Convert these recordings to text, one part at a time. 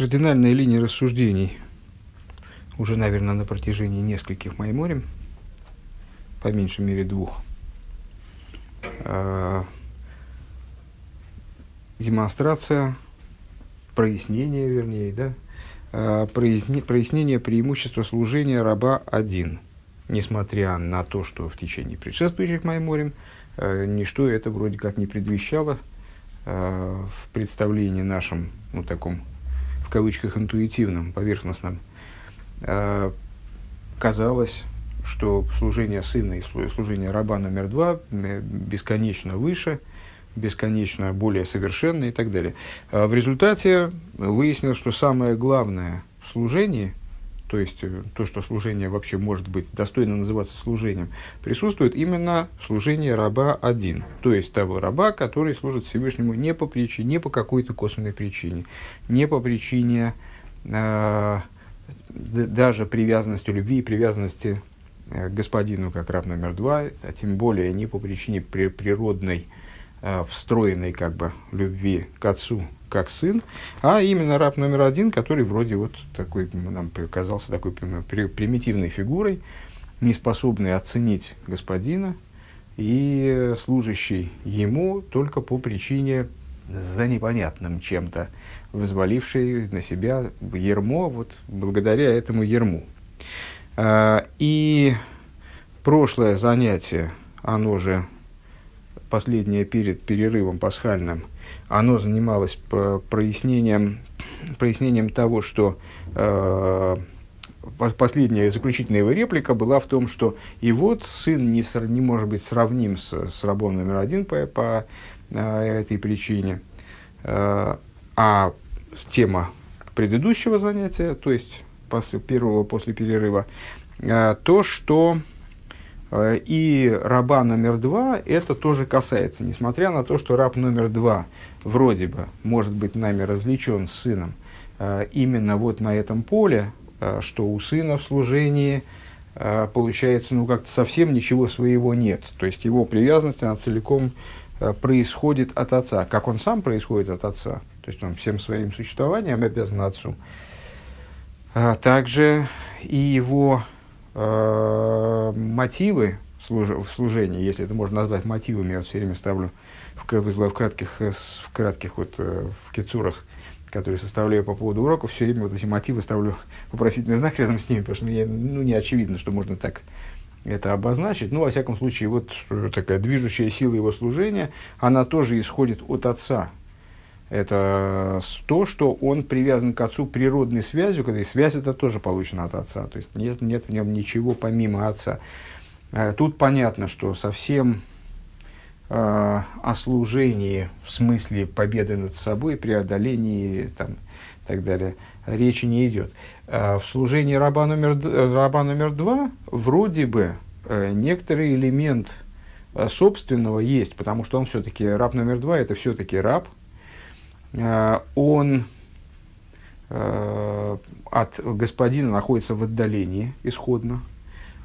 кардинальная линия рассуждений уже, наверное, на протяжении нескольких майморем, по меньшей мере двух. Э, демонстрация, прояснение, вернее, да, э, прояснение преимущества служения раба один, несмотря на то, что в течение предшествующих Майморем э, ничто это вроде как не предвещало в представлении нашем, ну, таком, в кавычках, интуитивном, поверхностном, э, казалось, что служение сына и служение раба номер два э, бесконечно выше, бесконечно более совершенно и так далее. А в результате выяснилось, что самое главное в служении, то есть э, то, что служение вообще может быть достойно называться служением, присутствует именно служение раба один, то есть того раба, который служит Всевышнему не по причине, не по какой-то косвенной причине, не по причине э, даже привязанности любви и привязанности Э, господину как раб номер два, а тем более не по причине при, природной, э, встроенной как бы любви к отцу, как сын, а именно раб номер один, который вроде вот такой, нам показался такой примитивной фигурой, не способный оценить господина и служащий ему только по причине за непонятным чем-то, взваливший на себя ермо, вот благодаря этому ерму. А, и прошлое занятие, оно же последнее перед перерывом пасхальным, оно занималось прояснением, прояснением того, что э, последняя заключительная его реплика была в том, что и вот сын не, не может быть сравним с, с рабом номер один по, по э, этой причине. Э, а тема предыдущего занятия, то есть после, первого после перерыва, э, то, что и раба номер два это тоже касается, несмотря на то, что раб номер два вроде бы может быть нами развлечен с сыном, э, именно вот на этом поле, что у сына в служении получается, ну, как-то совсем ничего своего нет. То есть его привязанность, она целиком происходит от отца. Как он сам происходит от отца, то есть он всем своим существованием обязан отцу а также и его э, мотивы служ, в служении, если это можно назвать мотивами, я все время ставлю в, в, кратких, э, в кратких вот, э, в кицурах, которые составляю по поводу уроков, все время вот эти мотивы ставлю вопросительный знак рядом с ними, потому что мне ну, не очевидно, что можно так это обозначить. Ну, во всяком случае, вот такая движущая сила его служения, она тоже исходит от Отца, это то, что он привязан к отцу природной связью, когда и связь это тоже получена от отца. То есть нет, нет в нем ничего помимо отца. Э, тут понятно, что совсем э, о служении в смысле победы над собой, преодолении там, и так далее, речи не идет. Э, в служении раба номер, раба номер два вроде бы э, некоторый элемент э, собственного есть, потому что он все-таки раб номер два, это все-таки раб – Э, он э, от господина находится в отдалении исходно.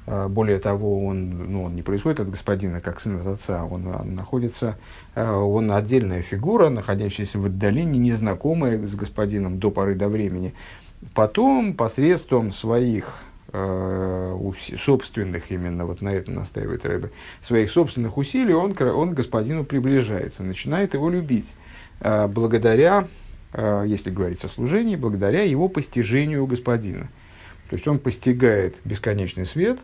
Э, более того, он, ну, он не происходит от господина, как сын от отца. Он, он находится, он отдельная фигура, находящаяся в отдалении, незнакомая с господином до поры до времени. Потом, посредством своих собственных, именно вот на это настаивает Рэбе, своих собственных усилий, он, он господину приближается, начинает его любить. Э, благодаря, э, если говорить о служении, благодаря его постижению господина. То есть он постигает бесконечный свет,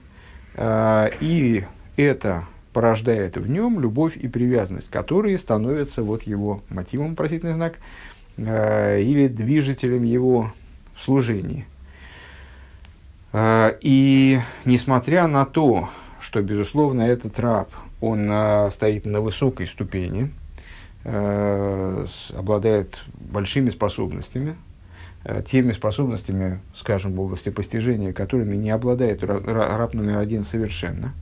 э, и это порождает в нем любовь и привязанность, которые становятся вот его мотивом, просительный знак, или движителем его служения. И несмотря на то, что, безусловно, этот раб, он стоит на высокой ступени, обладает большими способностями, э, теми способностями, скажем, в области постижения, которыми не обладает раб номер один совершенно.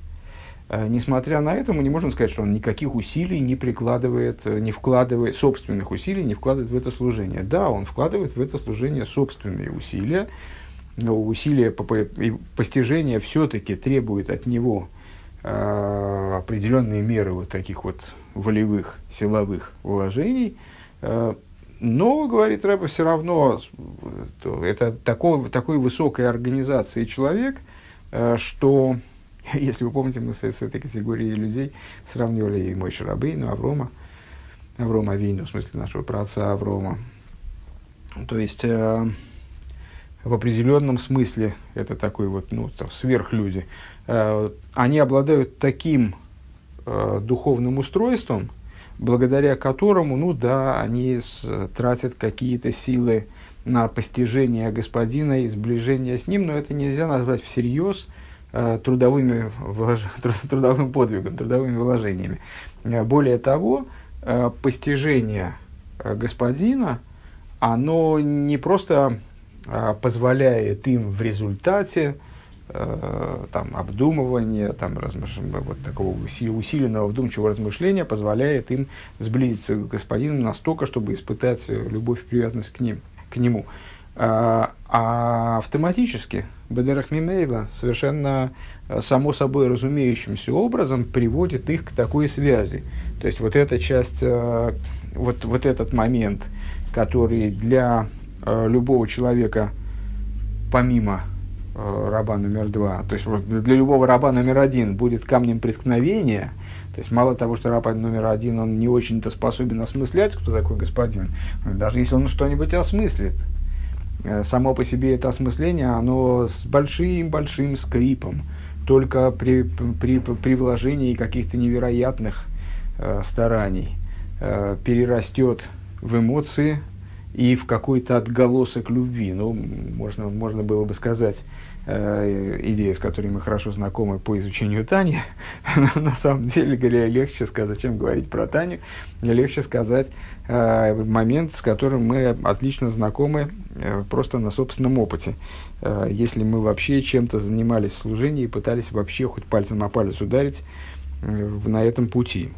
Э, несмотря на это, мы не можем сказать, что он никаких усилий не прикладывает, э, не вкладывает, собственных усилий не вкладывает в это служение. Да, он вкладывает в это служение собственные усилия, но усилия по постижения все-таки требуют от него э, определенные меры вот таких вот волевых, силовых вложений. Э, но, говорит Рэба, все равно то это такой, такой высокой организации человек, э, что, если вы помните, мы с, с этой категорией людей сравнивали и мой Шарабейну, Аврома, Аврома Вину, в смысле нашего праца Аврома. То есть, э, в определенном смысле это такой вот, ну, там, сверхлюди. Э, они обладают таким э, духовным устройством, благодаря которому, ну да, они тратят какие-то силы на постижение господина и сближение с ним, но это нельзя назвать всерьез э, трудовыми влож... трудовым подвигом, трудовыми вложениями. Более того, постижение господина, оно не просто э, позволяет им в результате э, там, обдумывания, там, размыш... вот такого усиленного вдумчивого размышления позволяет им сблизиться к господину настолько, чтобы испытать любовь и привязанность к, ним, к нему. А, а автоматически Бедерах Мимейла совершенно э, само собой разумеющимся образом приводит их к такой связи. То есть вот эта часть, э, вот, вот этот момент, который для любого человека, помимо раба номер два. То есть для любого раба номер один будет камнем преткновения. То есть мало того, что раб номер один, он не очень-то способен осмыслять, кто такой господин, даже если он что-нибудь осмыслит, э, само по себе это осмысление, оно с большим-большим скрипом, только при, при, при вложении каких-то невероятных э, стараний э, перерастет в эмоции и в какой-то отголосок любви. Ну, можно, можно было бы сказать, Э, идея, с которой мы хорошо знакомы по изучению Тани. На самом деле легче сказать, зачем говорить про Таню, легче сказать э, момент, с которым мы отлично знакомы э, просто на собственном опыте. Э, если мы вообще чем-то занимались в служении и пытались вообще хоть пальцем о палец ударить э, на этом пути.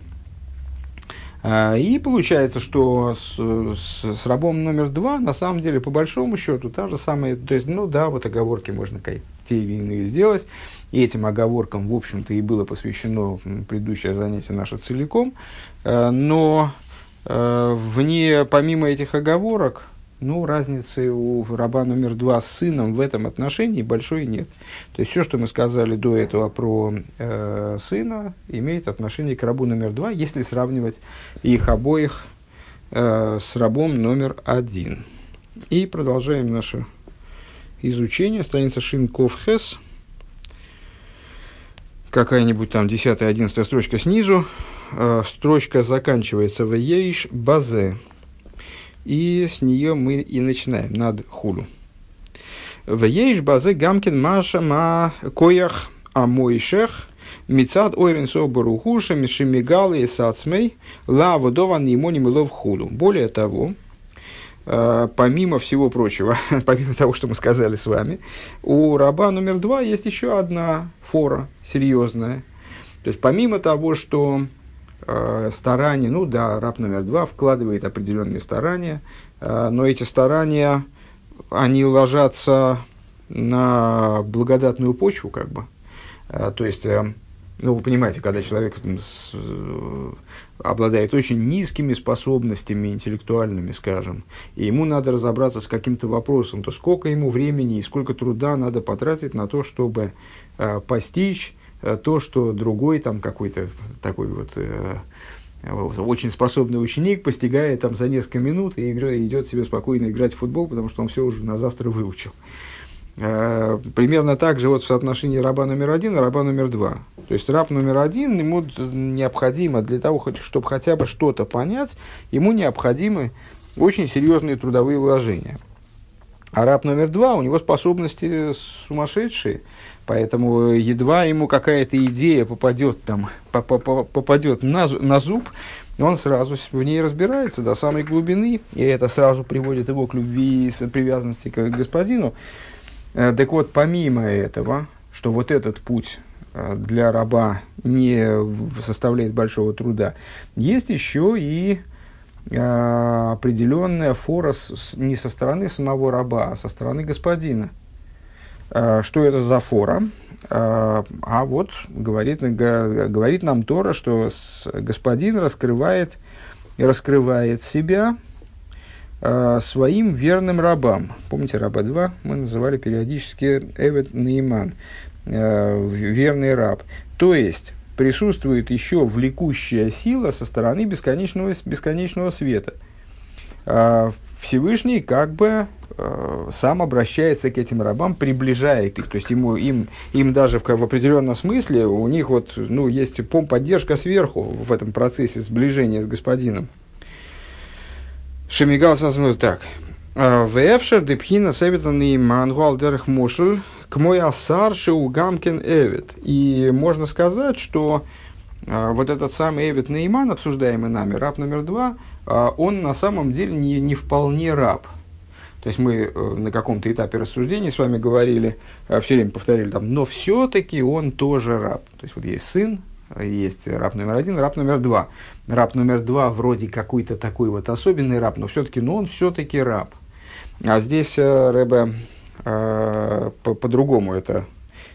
А, и получается, что с, с, с рабом номер два, на самом деле, по большому счету, та же самая, то есть, ну да, вот оговорки можно те или иные сделать, и этим оговоркам, в общем-то, и было посвящено предыдущее занятие наше целиком, а, но а, вне, помимо этих оговорок, ну, разницы у раба номер два с сыном в этом отношении большой нет. То есть все, что мы сказали до этого про э, сына, имеет отношение к рабу номер два, если сравнивать их обоих э, с рабом номер один. И продолжаем наше изучение. Страница Шинков Хес. Какая-нибудь там 10-11 строчка снизу. Э, строчка заканчивается в Ейш Базе. И с нее мы и начинаем, над хулу. В ейш базе гамкин маша ма коях амойшех мицад ойрен собарухуша мишимигалы и сацмей ла водован ему не хулу. Более того, э, помимо всего прочего, помимо того, что мы сказали с вами, у раба номер два есть еще одна фора серьезная. То есть помимо того, что э, старания, ну да, раб номер два вкладывает определенные старания, э, но эти старания, они ложатся на благодатную почву, как бы. Э, то есть, ну, вы понимаете, когда человек обладает очень низкими способностями интеллектуальными, скажем, и ему надо разобраться с каким-то вопросом, то сколько ему времени и сколько труда надо потратить на то, чтобы постичь то, что другой там какой-то такой вот э, очень способный ученик постигает там за несколько минут и идет себе спокойно играть в футбол, потому что он все уже на завтра выучил. Э, примерно так же вот в соотношении раба номер один и раба номер два. То есть раб номер один, ему необходимо для того, чтобы хотя бы что-то понять, ему необходимы очень серьезные трудовые вложения. А раб номер два, у него способности сумасшедшие, Поэтому едва ему какая-то идея попадет, там, попадет на, на зуб, он сразу в ней разбирается до самой глубины, и это сразу приводит его к любви и привязанности к господину. Э, так вот, помимо этого, что вот этот путь э, для раба не составляет большого труда, есть еще и э, определенная фора не со стороны самого раба, а со стороны господина – Э, что это за фора? Э, а вот говорит, говорит нам Тора, что господин раскрывает, раскрывает себя э, своим верным рабам. Помните, раба 2 мы называли периодически Эвет Нейман, э, верный раб. То есть, присутствует еще влекущая сила со стороны бесконечного, бесконечного света. Э, Всевышний как бы э, сам обращается к этим рабам, приближает их. То есть ему, им, им даже в, в определенном смысле у них вот, ну, есть пом поддержка сверху в этом процессе сближения с господином. Шемигал смотрит так. «А, Вэфшер депхина севитан и мангуал дерх мушель к мой асар у гамкин эвит. И можно сказать, что а, вот этот самый Эвид Нейман, обсуждаемый нами, раб номер два, он на самом деле не, не вполне раб. То есть мы э, на каком-то этапе рассуждений с вами говорили, все время повторили там, но все-таки он тоже раб. То есть вот есть сын, есть раб номер один, раб номер два. Раб номер два вроде какой-то такой вот особенный раб, но все-таки, но он все-таки раб. А здесь э, Рэбе э, по- по-другому это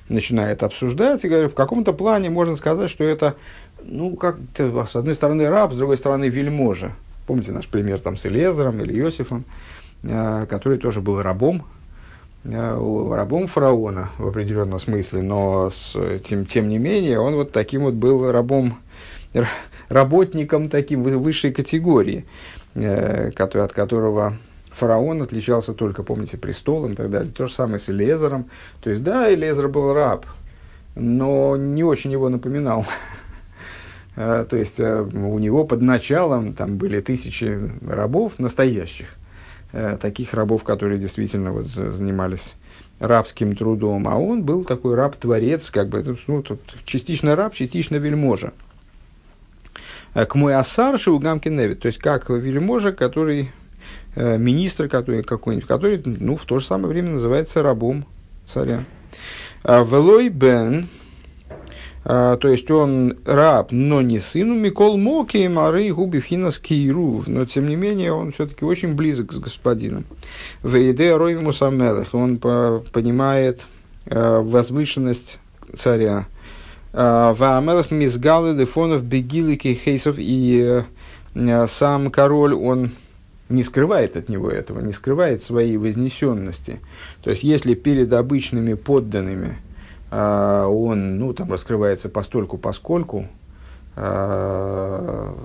начинает обсуждать и говорит, в каком-то плане можно сказать, что это, ну, как с одной стороны раб, с другой стороны вельможа. Помните наш пример там с Элезером или Иосифом, э, который тоже был рабом, Э, рабом фараона в определенном смысле, но с, тем, тем не менее он вот таким вот был рабом, работником таким высшей категории, э, который, от которого фараон отличался только, помните, престолом и так далее. То же самое с Элезером. То есть, да, Элезер был раб, но не очень его напоминал. Э, то есть, у него под началом там были тысячи рабов настоящих – Э, таких рабов, которые действительно вот занимались рабским трудом, а он был такой раб-творец, как бы, ну, тут частично раб, частично вельможа. Э, к мой асарши у гамки невит, то есть как вельможа, который, э, министр который, какой-нибудь, который, ну, в то же самое время называется рабом царя. «А Велой бен, то есть он раб, но не сын, Микол Моки, Мары, Губи, Финас, Кииру, но тем не менее он все-таки очень близок с господином. Вейде Ройвиму Самелах, он по, понимает э, возвышенность царя. А, Ваамелах Мизгалы, Дефонов, Бегилики, Хейсов и сам король, он не скрывает от него этого, не скрывает своей вознесенности. То есть, если перед обычными подданными – а, он ну, там раскрывается постольку поскольку, а,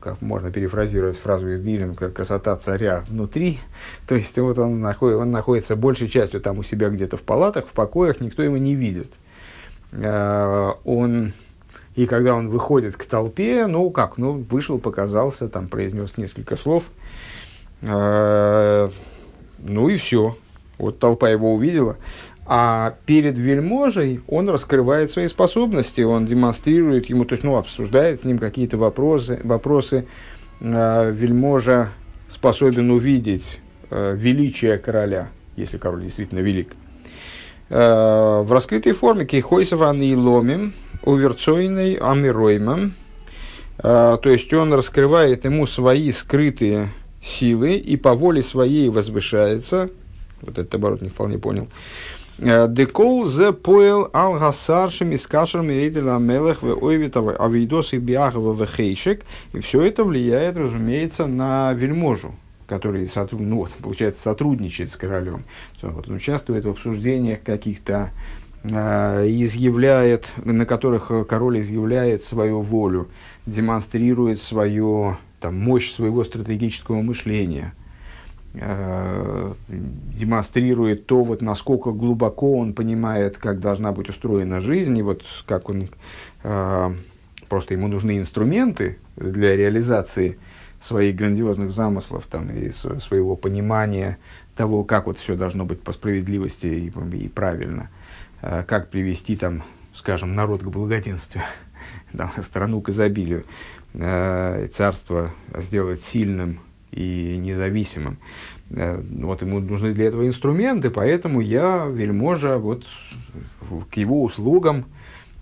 как можно перефразировать фразу из Дилинга, красота царя внутри, то есть вот он, находит, он находится большей частью там у себя где-то в палатах, в покоях, никто его не видит. А, он, и когда он выходит к толпе, ну как, ну вышел, показался, там произнес несколько слов, ну и все. Вот толпа его увидела, а перед вельможей он раскрывает свои способности, он демонстрирует ему, то есть, ну, обсуждает с ним какие-то вопросы, вопросы э, вельможа способен увидеть э, величие короля, если король действительно велик. Э, в раскрытой форме кейхойсова и ломим, уверцойной амироймом, э, то есть он раскрывает ему свои скрытые силы и по воле своей возвышается, вот этот оборот не вполне понял, Декол зе поел ал гасаршим из кашерами рейдела мелех в ойвитова авидос и биахова в хейшек. И все это влияет, разумеется, на вельможу, который ну, вот, получается, сотрудничает с королем. Вот, он участвует в обсуждениях каких-то, э, изъявляет, на которых король изъявляет свою волю, демонстрирует свою там, мощь своего стратегического мышления – Э, демонстрирует то, вот, насколько глубоко он понимает, как должна быть устроена жизнь, и вот как он э, просто ему нужны инструменты для реализации своих грандиозных замыслов там, и своего понимания того, как вот все должно быть по справедливости и, и правильно, э, как привести там, скажем, народ к благоденствию, там, страну к изобилию, царство сделать сильным, и независимым. Э, вот ему нужны для этого инструменты, поэтому я, вельможа, вот к его услугам,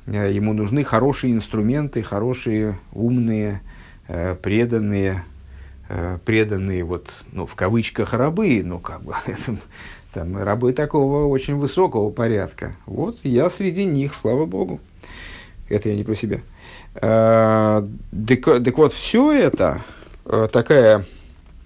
э, ему нужны хорошие инструменты, хорошие, умные, э, преданные, преданные, вот, ну, в кавычках, рабы, ну, как бы, там, рабы такого очень высокого порядка. Вот я среди них, слава богу. Это я не про себя. Так, так вот, все это такая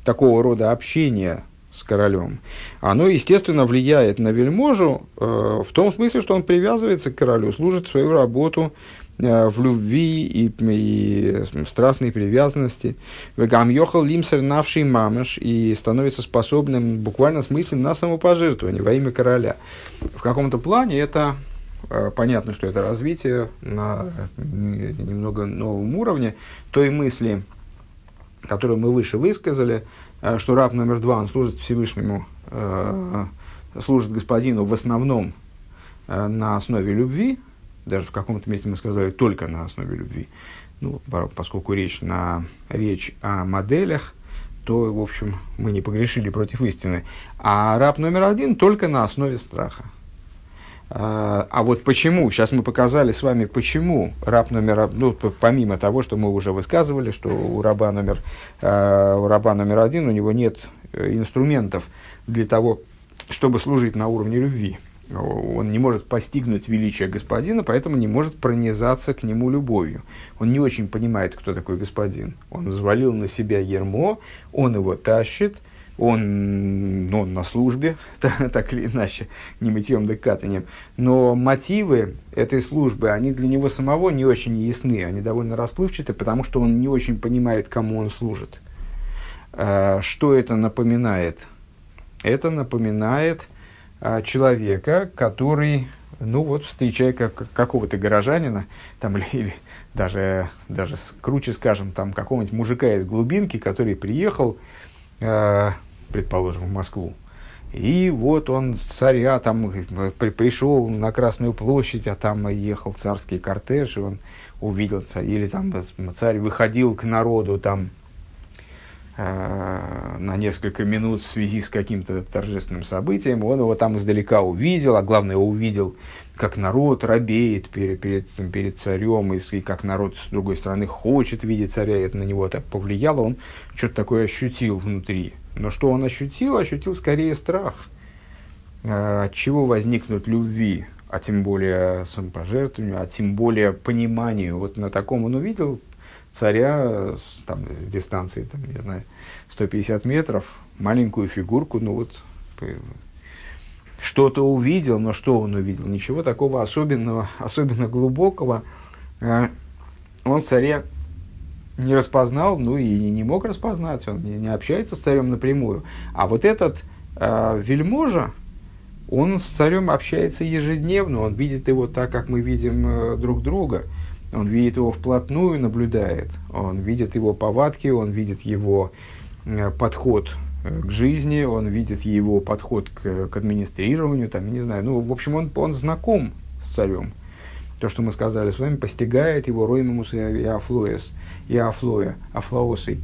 такого рода общение с королем, оно, естественно, влияет на вельможу э, в том смысле, что он привязывается к королю, служит свою работу э, в любви и, и страстной привязанности. Вегам йохал лимсер навший мамаш и становится способным в буквальном смысле на самопожертвование во имя короля. В каком-то плане это э, понятно, что это развитие на немного новом уровне той мысли, которую мы выше высказали, Э, что раб номер два, он служит Всевышнему, э, служит господину в основном э, на основе любви, даже в каком-то месте мы сказали только на основе любви, ну, поскольку речь, на, речь о моделях, то, в общем, мы не погрешили против истины. А раб номер один только на основе страха. А, а вот почему, сейчас мы показали с вами, почему раб номер, ну, помимо того, что мы уже высказывали, что у раба номер, а, у раба номер один, у него нет э, инструментов для того, чтобы служить на уровне любви. Он не может постигнуть величие господина, поэтому не может пронизаться к нему любовью. Он не очень понимает, кто такой господин. Он взвалил на себя ермо, он его тащит – он, ну, на службе, так, или иначе, не мытьем да катанием. Но мотивы этой службы, они для него самого не очень ясны, они довольно расплывчаты, потому что он не очень понимает, кому он служит. А, что это напоминает? Это напоминает а, человека, который, ну вот, встречая как, какого-то горожанина, там, или, или даже, даже круче скажем, там, какого-нибудь мужика из глубинки, который приехал, а, предположим, в Москву. И вот он царя там при, пришел на Красную площадь, а там ехал царский кортеж, и он увидел царь, или там царь выходил к народу там э, на несколько минут в связи с каким-то торжественным событием, он его там издалека увидел, а главное увидел, как народ робеет перед, перед, перед царем, и, и как народ с другой стороны хочет видеть царя, и это на него так повлияло, он что-то такое ощутил внутри. Но что он ощутил? Ощутил скорее страх. А, от чего возникнут любви, а тем более самопожертвованию, а тем более пониманию. Вот на таком он увидел царя там, с дистанции, там, не знаю, 150 метров, маленькую фигурку, ну вот что-то увидел, но что он увидел? Ничего такого особенного, особенно глубокого. А, он царе не распознал, ну и не мог распознать, он не, общается с царем напрямую. А вот этот э, вельможа, он с царем общается ежедневно, он видит его так, как мы видим э, друг друга. Он видит его вплотную, наблюдает. Он видит его повадки, он видит его э, подход э, к жизни, он видит его подход к, к администрированию, там, не знаю. Ну, в общем, он, он знаком с царем то, что мы сказали с вами, постигает его роймус и афлоес, и афлоя, афлоосой.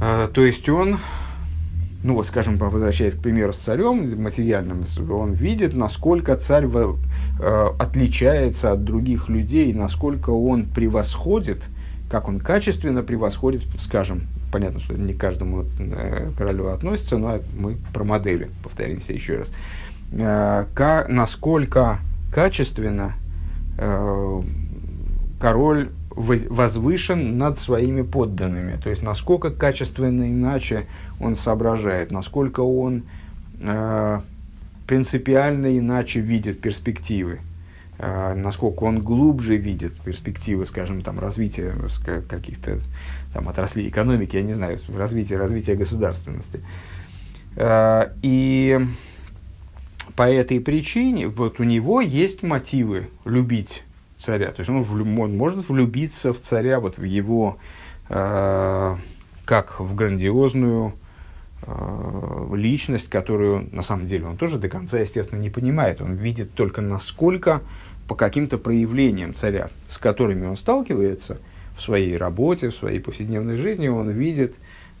А, то есть он, ну вот, скажем, возвращаясь к примеру с царем материальным, он видит, насколько царь э, отличается от других людей, насколько он превосходит, как он качественно превосходит, скажем, понятно, что не каждому э, королю относится, но мы про модели, повторимся еще раз, как, насколько качественно король возвышен над своими подданными. То есть, насколько качественно иначе он соображает, насколько он э, принципиально иначе видит перспективы, э, насколько он глубже видит перспективы, скажем, там, развития каких-то там, отраслей экономики, я не знаю, развития, развития государственности. Э, и по этой причине вот у него есть мотивы любить царя. То есть он, он может влюбиться в царя, вот в его, э, как в грандиозную э, личность, которую на самом деле он тоже до конца, естественно, не понимает. Он видит только насколько по каким-то проявлениям царя, с которыми он сталкивается в своей работе, в своей повседневной жизни, он видит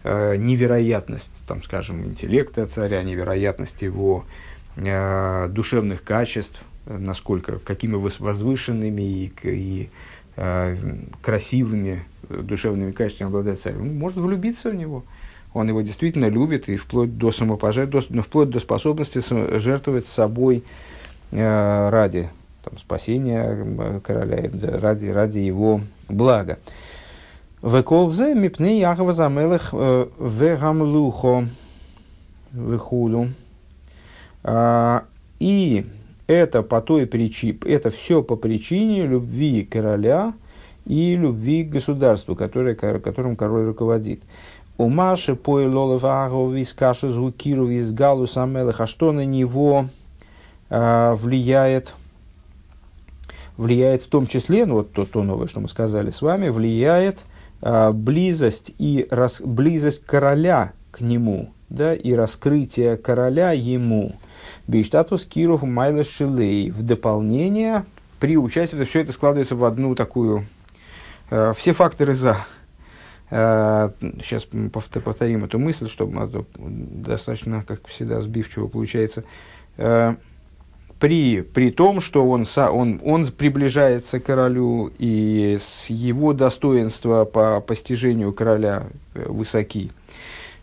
э, невероятность, там, скажем, интеллекта царя, невероятность его душевных качеств, насколько, какими возвышенными и, и э, красивыми душевными качествами обладает царь. Он может влюбиться в него. Он его действительно любит и вплоть до самопожертвования, вплоть до способности жертвовать собой э, ради там, спасения короля, ради, ради его блага. Веколзе мипны Якова Замелых э, вегамлухо вехуду. А, и это по той причине, это все по причине любви короля и любви к государству, которое, которым король руководит. У Маши пойлолов агов вискаша звукиру визгалу самелых, а что на него а, влияет, влияет в том числе, ну вот то, то новое, что мы сказали с вами, влияет а, близость и рас, близость короля к нему, да, и раскрытие короля ему. Бейштатус Киров Майла Шилей. В дополнение, при участии, все это складывается в одну такую... Э, все факторы за. Э, сейчас повторим эту мысль, чтобы а достаточно, как всегда, сбивчиво получается. Э, при, при том, что он, он, он приближается к королю, и с его достоинства по постижению короля э, высоки.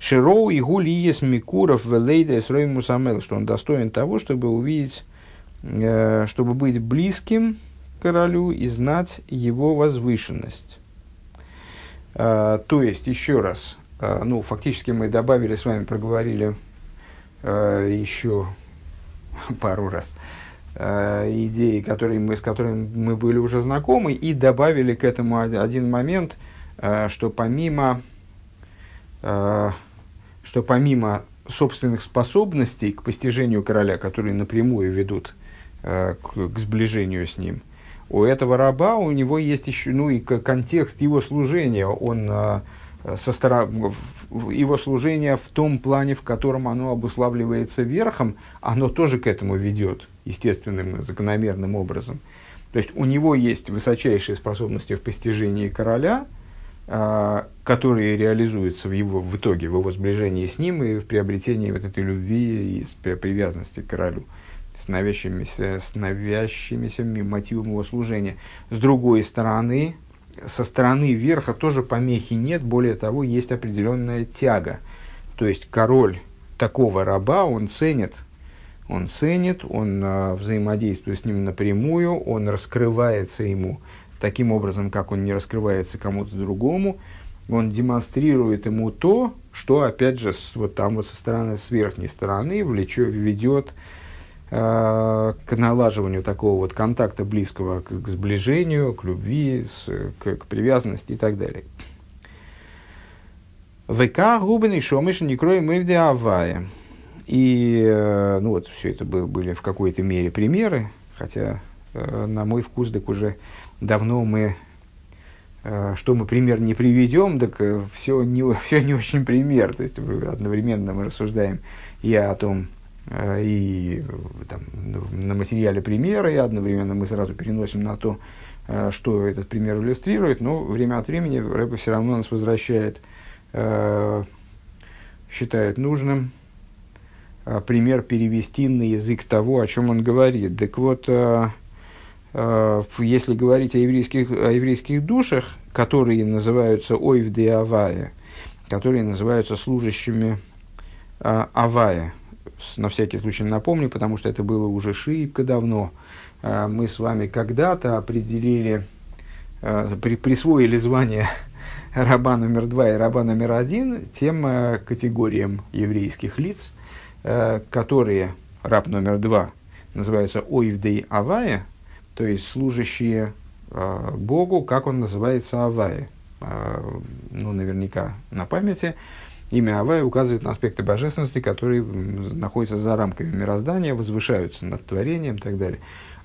Широу и гулиес микуров велейда с мусамел, что он достоин того, чтобы увидеть, э, чтобы быть близким королю и знать его возвышенность. Э, то есть, еще раз, э, ну, фактически мы добавили с вами, проговорили еще пару раз идеи, которые мы, с которыми мы были уже знакомы, и добавили к этому один момент, что помимо что помимо собственных способностей к постижению короля, которые напрямую ведут э, к, к сближению с ним, у этого раба у него есть еще, ну и контекст его служения, он э, со стороны, его служение в том плане, в котором оно обуславливается верхом, оно тоже к этому ведет естественным, закономерным образом. То есть у него есть высочайшие способности в постижении короля – которые реализуются в, его, в итоге, в его сближении с ним и в приобретении вот этой любви и привязанности к королю, с навязчимися, с навязчимися мотивом его служения. С другой стороны, со стороны верха тоже помехи нет, более того, есть определенная тяга. То есть король такого раба, он ценит, он ценит, он э, взаимодействует с ним напрямую, он раскрывается ему таким образом, как он не раскрывается кому-то другому, он демонстрирует ему то, что, опять же, вот там вот со стороны, с верхней стороны влечет, ведет э, к налаживанию такого вот контакта близкого к, к сближению, к любви, с, к, к привязанности и так далее. ВК губен и шомыш не кроем мы в авая. И, э, ну вот, все это были в какой-то мере примеры, хотя, э, на мой вкус, так уже давно мы, э, что мы пример не приведем, так э, все не, все не очень пример. То есть одновременно мы рассуждаем и о том, э, и там, на материале примера, и одновременно мы сразу переносим на то, что этот пример иллюстрирует, но время от времени Рэбе все равно нас возвращает, считает нужным пример перевести на язык того, о чем он говорит. Так вот, если говорить о еврейских, о еврейских душах, которые называются ойвды авая, которые называются служащими а, авая, на всякий случай напомню, потому что это было уже шибко давно. А, мы с вами когда-то определили, при, присвоили звание раба номер два и раба номер один тем категориям еврейских лиц, которые раб номер два называются ойвдей авая, то есть служащие э, Богу, как он называется Авай. Э, ну, наверняка на памяти. Имя Авай указывает на аспекты божественности, которые находятся за рамками мироздания, возвышаются над творением и так далее.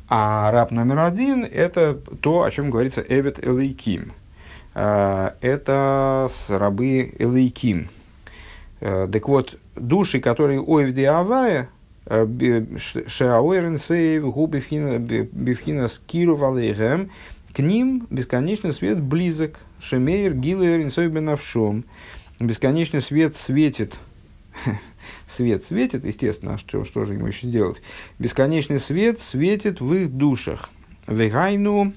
А раб номер один – это то, о чем говорится Эвет Элейким. Э, это рабы Элейким. Э, так вот, души, которые Ойвди Авая, Шаоэрен Сейв, Губи Бифхина Скиру Валейхем, к ним бесконечный свет близок. Шемейр Гилер Инсойбенавшом. Бесконечный свет светит. свет светит, естественно, а что, что же ему еще делать? Бесконечный свет светит в их душах. Вегайну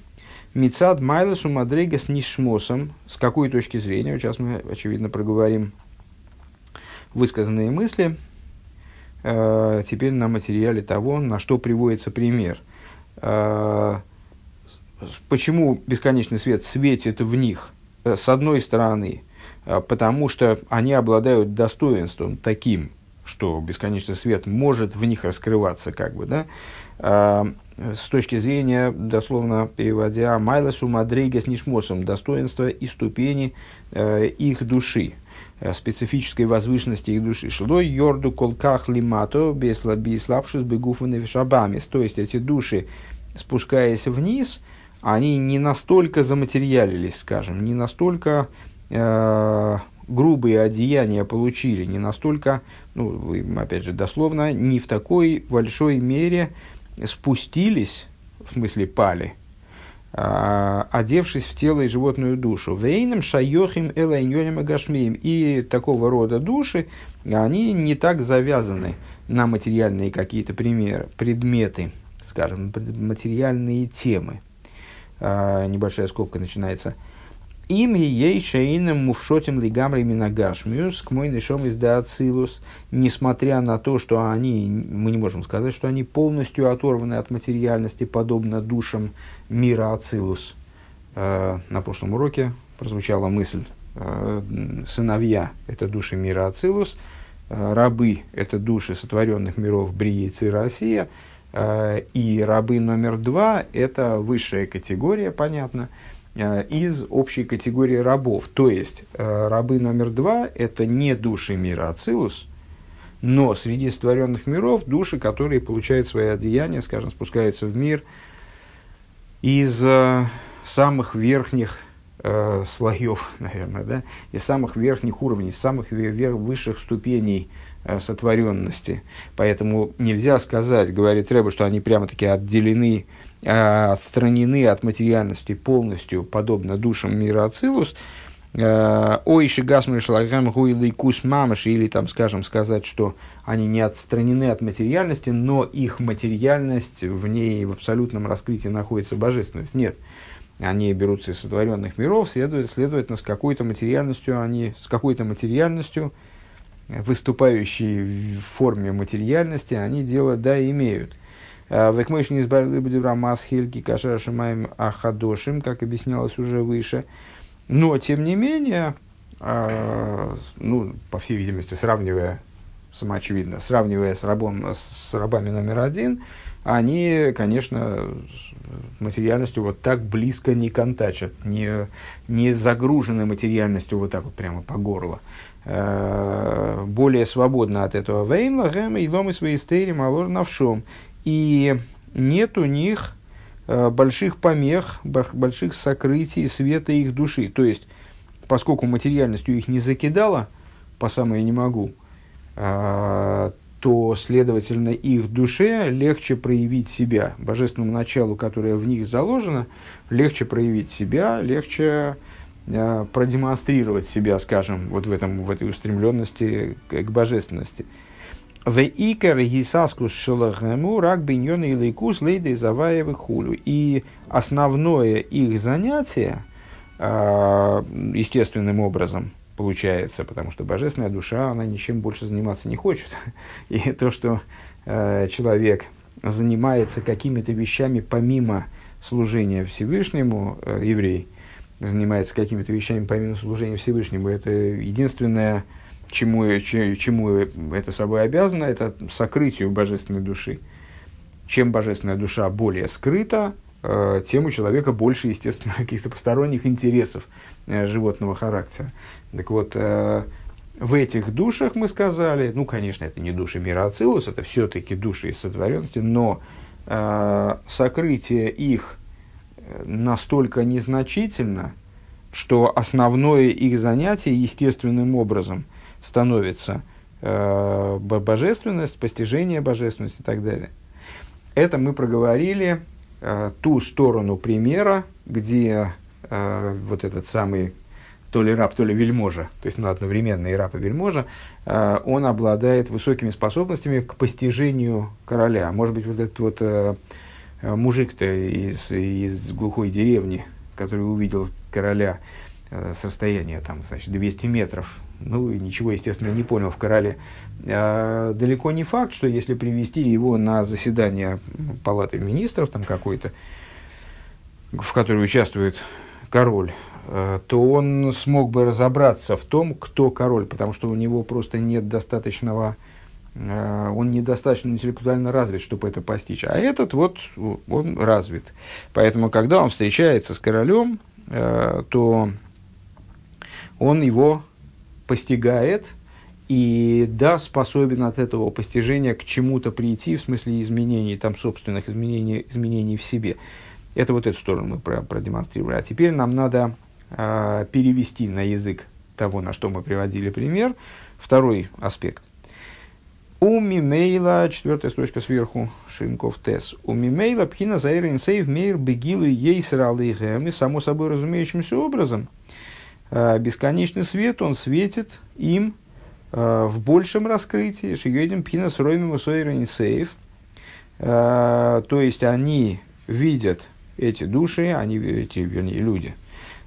Мицад Майласу Мадрега с Нишмосом. С какой точки зрения? Сейчас мы, очевидно, проговорим высказанные мысли. Э, теперь на материале того, на что приводится пример. Э, почему бесконечный свет светит в них? С одной стороны, потому что они обладают достоинством таким, что бесконечный свет может в них раскрываться, как бы, да, с точки зрения, дословно переводя, «майласу мадрейгес нишмосом» достоинства и ступени э, их души, э, специфической возвышенности их души. Шло йорду колках лимато беслабшус бегуфаны шабамис. То есть эти души, спускаясь вниз, они не настолько заматериалились, скажем, не настолько э, грубые одеяния получили, не настолько, ну, опять же, дословно, не в такой большой мере, спустились, в смысле пали, одевшись в тело и животную душу. Вейном шайохим элайньоним агашмием. И такого рода души, они не так завязаны на материальные какие-то примеры, предметы, скажем, материальные темы. А, небольшая скобка начинается – им ей шейным мувшотим лигамри минагашмиус к мой нишом из ацилус, несмотря на то, что они, мы не можем сказать, что они полностью оторваны от материальности, подобно душам мира ацилус. Э, на прошлом уроке прозвучала мысль, э, сыновья – это души мира ацилус, э, рабы – это души сотворенных миров Брии и Россия, и рабы номер два – это высшая категория, понятно – из общей категории рабов. То есть, э, рабы номер два – это не души мира Ацилус, но среди створенных миров души, которые получают свои одеяния, скажем, спускаются в мир из э, самых верхних э, слоев, наверное, да, из самых верхних уровней, из самых вер- высших ступеней э, сотворенности. Поэтому нельзя сказать, говорит Рэба, что они прямо-таки отделены отстранены от материальности полностью, подобно душам мира Ацилус, а, ой, шигасмы шлагам гуилы кус мамаши, или там, скажем, сказать, что они не отстранены от материальности, но их материальность в ней в абсолютном раскрытии находится божественность. Нет. Они берутся из сотворенных миров, следует, следовательно, с какой-то материальностью, они с какой-то материальностью, выступающей в форме материальности, они дело да имеют. Векмойш не избавили бы масхильки кашара шимаем ахадошим, как объяснялось уже выше. Но, тем не менее, э, ну, по всей видимости, сравнивая, самоочевидно, сравнивая с, рабом, с рабами номер один, они, конечно, материальностью вот так близко не контачат, не, не загружены материальностью вот так вот прямо по горло. Э, более свободно от этого. Вейн лагем и ломы свои стейри малор навшом и нет у них э, больших помех, больших сокрытий света их души. То есть, поскольку материальностью их не закидало, по самое не могу, э, то, следовательно, их душе легче проявить себя, божественному началу, которое в них заложено, легче проявить себя, легче э, продемонстрировать себя, скажем, вот в, этом, в этой устремленности к, к божественности. В икер гисаскус шелахему рак биньон и лейкус лейды заваевы хулю. И основное их занятие, а, естественным образом, получается, потому что божественная душа, она ничем больше заниматься не хочет. И то, что э, человек занимается какими-то вещами помимо служения Всевышнему, э, еврей занимается какими-то вещами помимо служения Всевышнему, это единственное чему, чему это собой обязано, это сокрытию божественной души. Чем божественная душа более скрыта, э, тем у человека больше, естественно, каких-то посторонних интересов э, животного характера. Так вот, э, в этих душах мы сказали, ну, конечно, это не души мира Ацилус, это все-таки души из сотворенности, но сокрытие их настолько незначительно, что основное их занятие естественным образом – становится э, божественность, постижение божественности и так далее. Это мы проговорили э, ту сторону примера, где э, вот этот самый то ли раб, то ли вельможа, то есть ну, одновременно и раб, и вельможа, э, он обладает высокими способностями к постижению короля. Может быть, вот этот вот э, мужик-то из, из глухой деревни, который увидел короля э, с расстояния там, значит, 200 метров, ну ничего, естественно, не понял в короле. А, далеко не факт, что если привести его на заседание палаты министров там какой-то, в которой участвует король, э, то он смог бы разобраться в том, кто король, потому что у него просто нет достаточного, э, он недостаточно интеллектуально развит, чтобы это постичь. А этот вот, он развит. Поэтому, когда он встречается с королем, э, то он его постигает и да, способен от этого постижения к чему-то прийти, в смысле изменений, там, собственных изменений, изменений в себе. Это вот эту сторону мы про, продемонстрировали. А теперь нам надо э, перевести на язык того, на что мы приводили пример, второй аспект. У Мимейла, четвертая строчка сверху, Шинков Тес. У Мимейла пхина заирин сейв мейр бегилу ейсер алейхэм. И само собой разумеющимся образом, бесконечный свет, он светит им э, в большем раскрытии. Шиюдим пхина с роймим усойрин сейв. Э, то есть они видят эти души, они, эти, вернее, люди,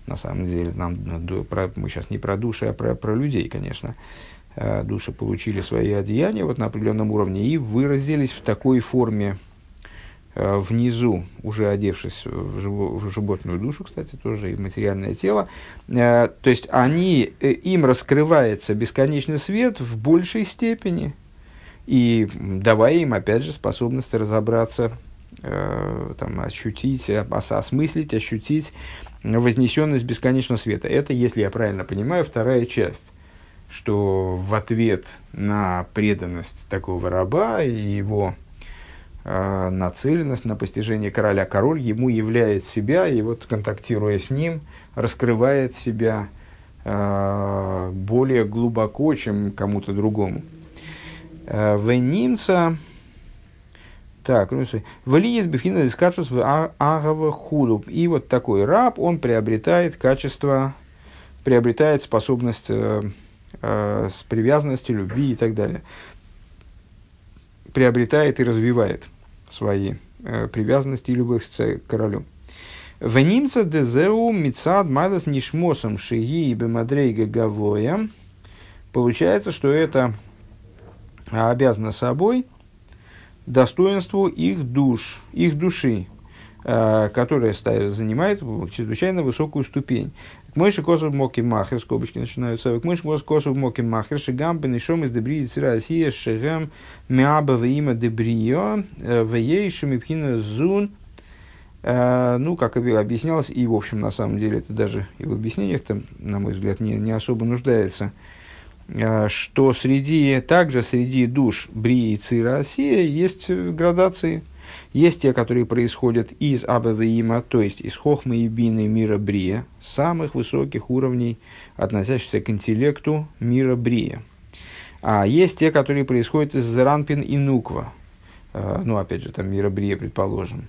на самом деле, нам, мы сейчас не про души, а про, про людей, конечно, э, души получили свои одеяния вот на определенном уровне и выразились в такой форме э, внизу, уже одевшись в, живо, в животную душу, кстати, тоже и материальное тело. Э, то есть они, им раскрывается бесконечный свет в большей степени, и давая им, опять же, способность разобраться э, там, ощутить, ос- осмыслить, ощутить вознесенность бесконечного света. Это, если я правильно понимаю, вторая часть, что в ответ на преданность такого раба и его э, нацеленность на постижение короля, король ему являет себя, и вот контактируя с ним, раскрывает себя э, более глубоко, чем кому-то другому. Э, в немца так, Валиес бифина дискачус агава худу. И вот такой раб, он приобретает качество, приобретает способность э, э, с привязанностью, любви и так далее. Приобретает и развивает свои э, привязанности и любовь к королю. В немца дезеу мицад майлас нишмосом шиги и бемадрейга гавоя. Получается, что это обязано собой – достоинству их душ, их души, э, которая занимает чрезвычайно высокую ступень. Мойши косов моки махер, скобочки начинаются, к мойши косов моки махер, шигам бенешом из дебрии цира Россия, шигам миаба имя дебрио, э, веейшим и пхина зун, э, ну, как объяснялось, и, в общем, на самом деле, это даже и в объяснениях, там, на мой взгляд, не, не особо нуждается – Э, что среди, также среди душ Брии и Цира Осия есть градации. Есть те, которые происходят из Абавиима, то есть из Хохмы и Бины мира Брия, самых высоких уровней, относящихся к интеллекту мира Брия. А есть те, которые происходят из Зранпин и Нуква, э, ну, опять же, там мира Брия, предположим.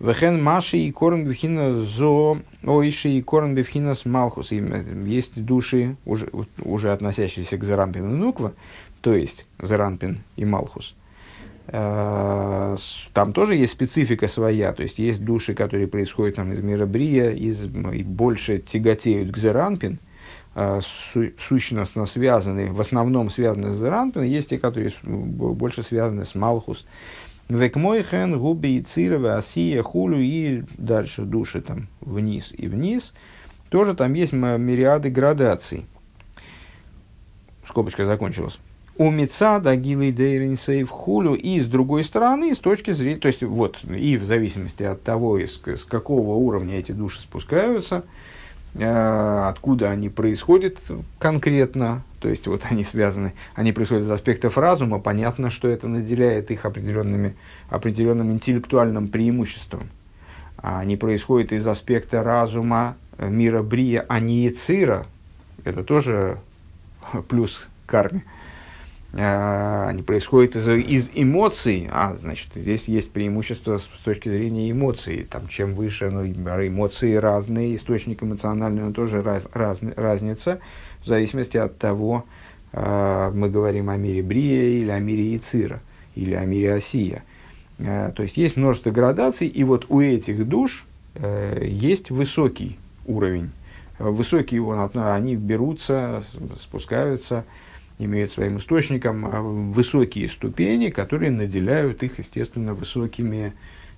Вехен Маши и Корн Бифхина Зо Ойши и Корн Бифхина с Малхус. Есть души, уже, уже относящиеся к Зарампин и Нуква, то есть Зарампин и Малхус. Э, там тоже есть специфика своя, то есть есть души, которые происходят там, из мира Брия, из, и больше тяготеют к Заранпин, э, су, сущностно связаны, в основном связаны с Заранпин, есть те, которые больше связаны с Малхус. Век мой хен губи и цирова осия хулю и дальше души там вниз и вниз. Тоже там есть мириады градаций. Скобочка закончилась. У меца дагилы дейрин сейв хулю и с другой стороны, с точки зрения, то есть вот и в зависимости от того, из, с какого уровня эти души спускаются, э, откуда они происходят конкретно, то есть вот они связаны, они происходят из аспектов разума, понятно, что это наделяет их определенными, определенным интеллектуальным преимуществом. А они происходят из аспекта разума э, мира Брия, а не Яцира, это тоже плюс карме. Они происходят из, из эмоций, а значит здесь есть преимущество с, с точки зрения эмоций. Там, чем выше ну, эмоции разные, источник эмоциональный, но тоже раз, раз, разница в зависимости от того, э, мы говорим о мире Брия или о мире Ицира, или о мире Осия. Э, то есть есть множество градаций, и вот у этих душ э, есть высокий уровень. Высокий он, они берутся, спускаются, имеют своим источником высокие ступени, которые наделяют их, естественно, высокими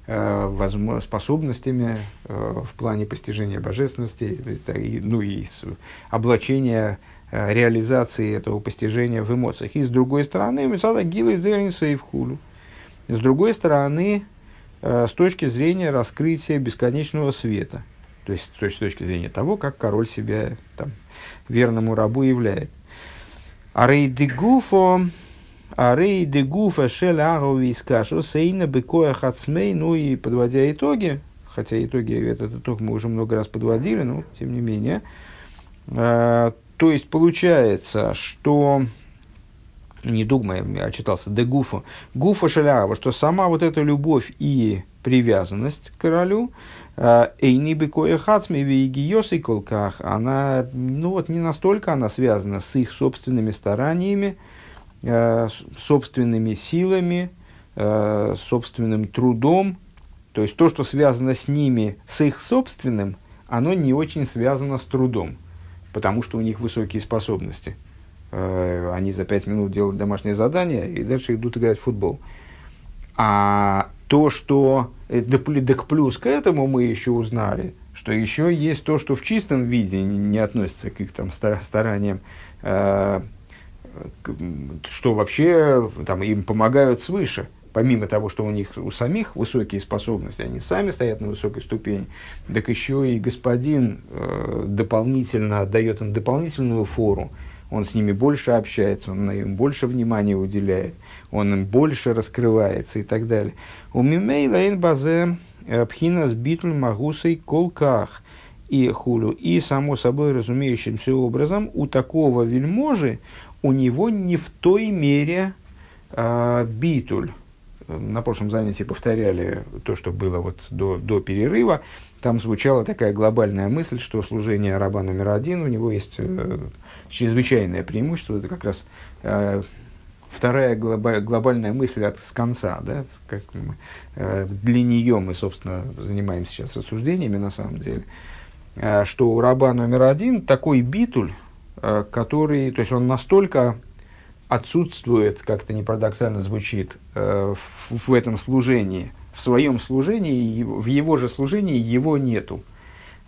э, способностями э, в плане постижения божественности, ну и облачения реализации этого постижения в эмоциях. И с другой стороны, Мецада Гилы Дерниса и в Хулю. С другой стороны, с точки зрения раскрытия бесконечного света. То есть с точки зрения того, как король себя там, верному рабу являет. Арей дегуфо, арей дегуфа шель агови скашу сейна бекоя хацмей, ну и подводя итоги, хотя итоги, этот итог мы уже много раз подводили, но тем не менее, то есть получается, что не дугма, я очитался, де гуфа, гуфа шелярова, что сама вот эта любовь и привязанность к королю, Эйни бекоя хацми вейгиос и колках, она, ну вот не настолько она связана с их собственными стараниями, э, собственными силами, э, собственным трудом, то есть то, что связано с ними, с их собственным, оно не очень связано с трудом, потому что у них высокие способности. Э, они за пять минут делают домашнее задание и дальше идут играть в футбол. А то, что так плюс к этому мы еще узнали, что еще есть то, что в чистом виде не относится к их там стараниям, э, что вообще там, им помогают свыше. Помимо того, что у них у самих высокие способности, они сами стоят на высокой ступени, так еще и господин э, дополнительно дает им дополнительную фору, он с ними больше общается, он им больше внимания уделяет, он больше раскрывается и так далее. У лейн базе э, пхинас битуль магусой колках и хулю. И, само собой разумеющимся образом, у такого вельможи, у него не в той мере а, битуль. На прошлом занятии повторяли то, что было вот до, до перерыва. Там звучала такая глобальная мысль, что служение раба номер один, у него есть э, чрезвычайное преимущество. Это как раз э, вторая глобаль, глобальная мысль от с конца, да, как мы, э, для нее мы, собственно, занимаемся сейчас рассуждениями на самом деле, э, что у раба номер один такой битуль, э, который, то есть он настолько отсутствует, как это не парадоксально звучит, в, в этом служении, в своем служении, в его же служении его нету.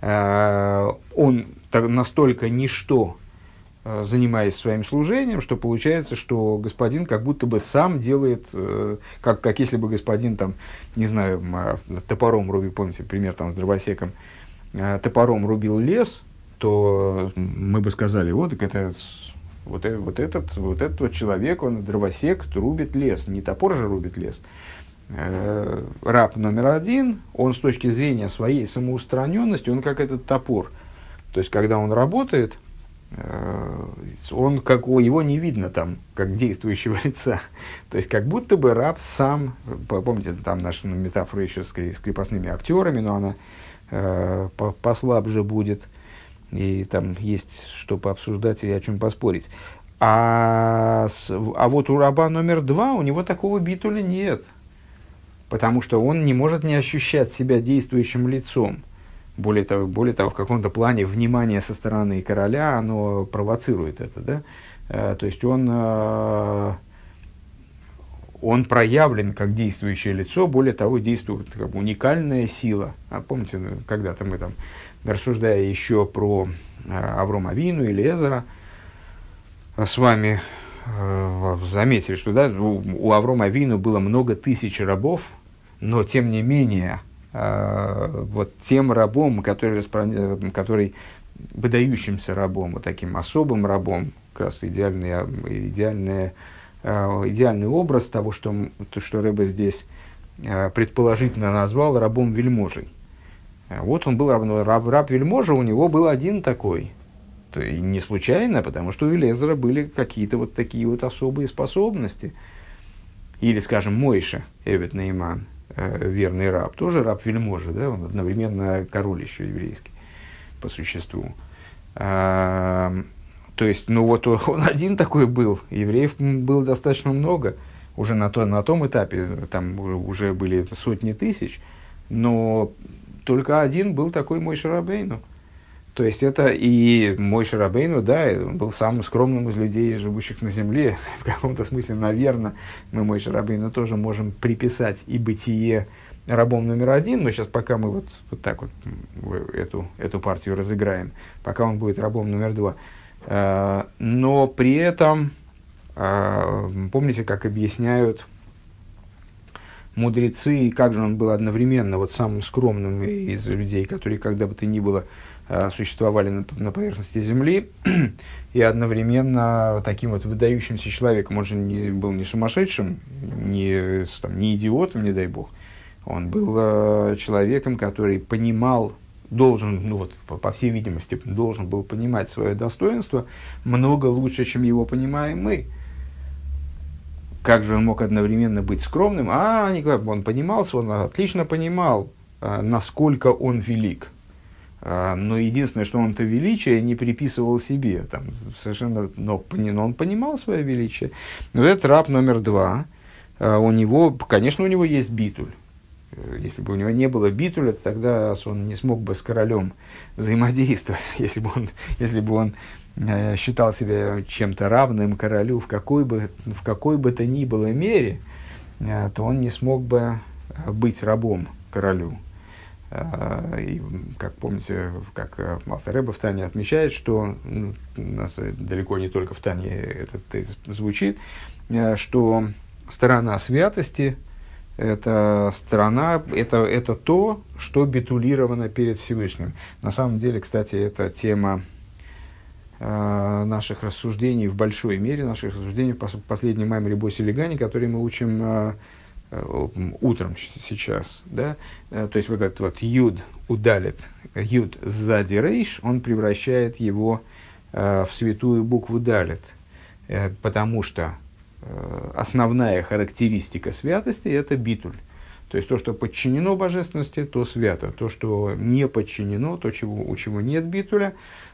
Он настолько ничто занимаясь своим служением, что получается, что господин как будто бы сам делает, э, как, как если бы господин там, не знаю, а, топором рубил, помните, пример там с дровосеком, э, топором рубил лес, то мы бы сказали, вот, так это вот, вот, этот, вот этот вот человек, он дровосек, рубит лес, не топор же рубит лес. раб номер один, он с точки зрения своей самоустраненности, он как этот топор. То есть, когда он работает, Э, он как его не видно там, как действующего лица. То есть, как будто бы раб сам, помните, там наша метафора еще с, с крепостными актерами, но она э, послабже будет, и там есть что пообсуждать и о чем поспорить. А, а вот у раба номер два у него такого битуля нет, потому что он не может не ощущать себя действующим лицом. Более того, более того, в каком-то плане внимание со стороны короля, оно провоцирует это, да? Э, то есть он, э, он проявлен как действующее лицо, более того, действует как уникальная сила. А помните, ну, когда-то мы там, рассуждая еще про э, Аврома Авину или Эзера, с вами заметили, что да, у Аврома Авину было много тысяч рабов, но тем не менее вот тем рабом, который, который выдающимся рабом, вот таким особым рабом, как раз идеальный, идеальный, а, идеальный образ того, что, то, что Рэбе здесь а, предположительно назвал рабом вельможей. Вот он был раб, раб, раб вельможа, у него был один такой. То и не случайно, потому что у Элезера были какие-то вот такие вот особые способности. Или, скажем, Мойша, Эвет Нейман, Э, верный раб, тоже раб вельможи, да, он одновременно король еще еврейский по существу. А, то есть, ну вот он один такой был, евреев было достаточно много, уже на, то, на том этапе, там уже были сотни тысяч, но только один был такой мой Шарабейну. То есть это и мой Шарабейну, да, он был самым скромным из людей, живущих на земле. В каком-то смысле, наверное, мы мой Шарабейну тоже можем приписать и бытие рабом номер один, но сейчас пока мы вот, вот так вот эту, эту партию разыграем, пока он будет рабом номер два. Э, но при этом, э, помните, как объясняют мудрецы, как же он был одновременно вот самым скромным из людей, которые когда бы то ни было существовали на, на поверхности Земли, и одновременно таким вот выдающимся человеком. Он же не, был не сумасшедшим, не, там, не идиотом, не дай бог. Он был э, человеком, который понимал, должен, ну вот, по, по всей видимости, должен был понимать свое достоинство много лучше, чем его понимаем мы как же он мог одновременно быть скромным? А, Николай, он понимал, он отлично понимал, а, насколько он велик. А, но единственное, что он это величие не приписывал себе. Там, совершенно, но, но он понимал свое величие. Но этот раб номер два, а, у него, конечно, у него есть битуль. Если бы у него не было битуля, тогда он не смог бы с королем взаимодействовать, если бы он, если бы он Э, считал себя чем-то равным королю в какой бы, в какой бы то ни было мере, э, то он не смог бы э, быть рабом королю. И, как помните, как Малфареба в Тане отмечает, что у нас далеко не только в Тане этот тезис звучит, что сторона святости – это сторона, это, это то, что битулировано перед Всевышним. На самом деле, кстати, это тема Э, наших рассуждений, в большой мере наших рассуждений по последней маймере Боси Легани, который мы учим э, э, утром сейчас. Да? То есть вот этот вот юд удалит, юд сзади рейш, он превращает его в святую букву далит, потому что основная характеристика святости – это битуль. То есть то, что подчинено божественности, то свято. То, что не подчинено, то, чего, у чего нет битуля,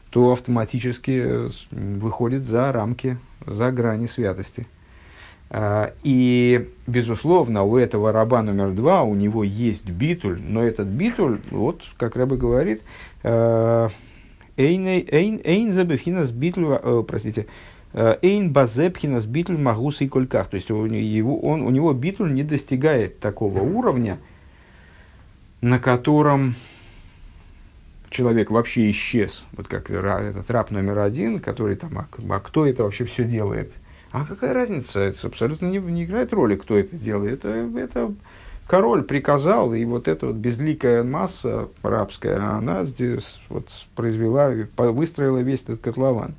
то автоматически э, выходит за рамки, за грани святости. А, и, безусловно, у этого раба номер два, у него есть битуль, но этот битуль, вот, как Рэбе говорит, э, эйн забевхинас битуль, э, простите, эйн базепхинас битуль магус и кольках. То есть у него, он, у него битуль не достигает такого уровня, на котором человек вообще исчез, вот как этот раб номер один, который там, а, а кто это вообще все делает? А какая разница? Это абсолютно не, не играет роли, кто это делает. Это, это король приказал, и вот эта вот безликая масса рабская, она здесь вот произвела, выстроила весь этот котлован.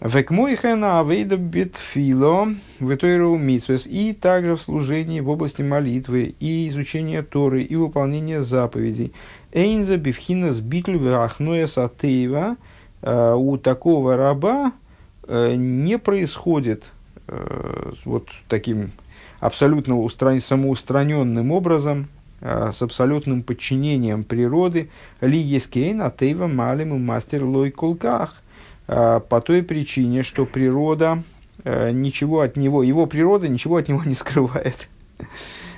Векмуихена авейда битфило витойру митсвес и также в служении в области молитвы и изучения Торы и выполнения заповедей. Эйнза бифхина сбитль вахноя сатеева э, у такого раба не происходит э, вот таким абсолютно устран... самоустраненным образом, с абсолютным подчинением природы, ли ескейн атеева малим и мастер лой колках, по той причине, что природа ничего от него, его природа ничего от него не скрывает.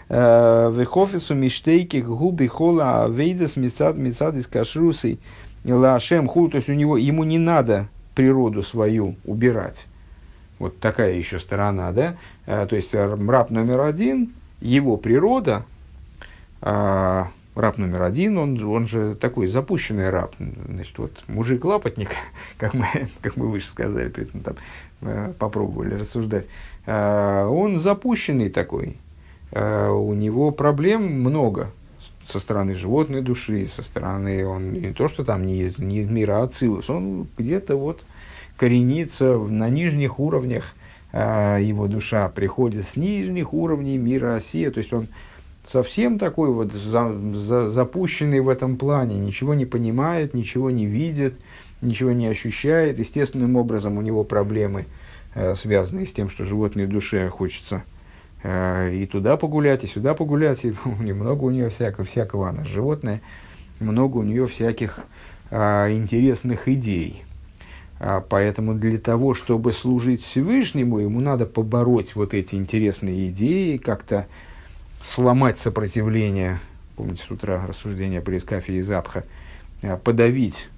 Вехофису миштейки губи хола вейдас мецад мецад из кашрусы лашем ху, то есть у него, ему не надо природу свою убирать. Вот такая еще сторона, да? А, то есть раб номер один, его природа, а, раб номер один, он, он же такой запущенный раб, значит, вот мужик-лапотник, как мы, как мы выше сказали, при этом там э, попробовали рассуждать, а, он запущенный такой, Э, у него проблем много со стороны животной души, со стороны, он не то, что там не из, не мира Ацилус, он где-то вот коренится на нижних уровнях, э, его душа приходит с нижних уровней мира Осия, то есть он совсем такой вот за, за, запущенный в этом плане, ничего не понимает, ничего не видит, ничего не ощущает. Естественным образом у него проблемы, э, связанные с тем, что животной душе хочется и туда погулять, и сюда погулять, и много у нее всякого, всякого, она животное, много у нее всяких а, интересных идей. А, поэтому для того, чтобы служить Всевышнему, ему надо побороть вот эти интересные идеи, как-то сломать сопротивление, помните, с утра рассуждение при Искафе и Запха, а, подавить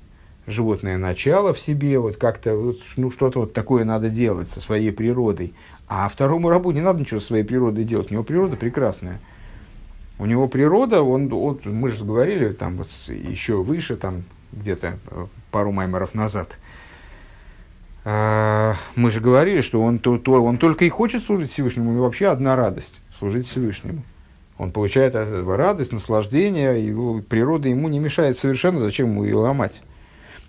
животное начало в себе, вот как-то, вот, ну, что-то вот такое надо делать со своей природой, а второму рабу не надо ничего со своей природой делать, у него природа прекрасная. У него природа, он, он, мы же говорили там вот еще выше, там где-то э, пару маймеров назад, а, мы же говорили, что он, то, то, он только и хочет служить Всевышнему, него вообще одна радость – служить Всевышнему. Он получает от этого радость, наслаждение, его природа ему не мешает совершенно, зачем ему ее ломать.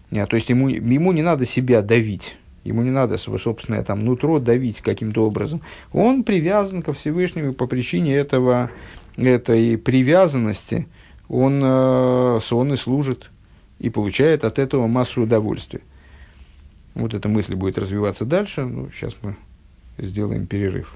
Нет, то есть ему, ему не надо себя давить, ему не надо свое собственное там, нутро давить каким-то образом. Он привязан ко Всевышнему по причине этого, этой привязанности, он, э, он и служит, и получает от этого массу удовольствия. Вот эта мысль будет развиваться дальше. Ну, сейчас мы сделаем перерыв.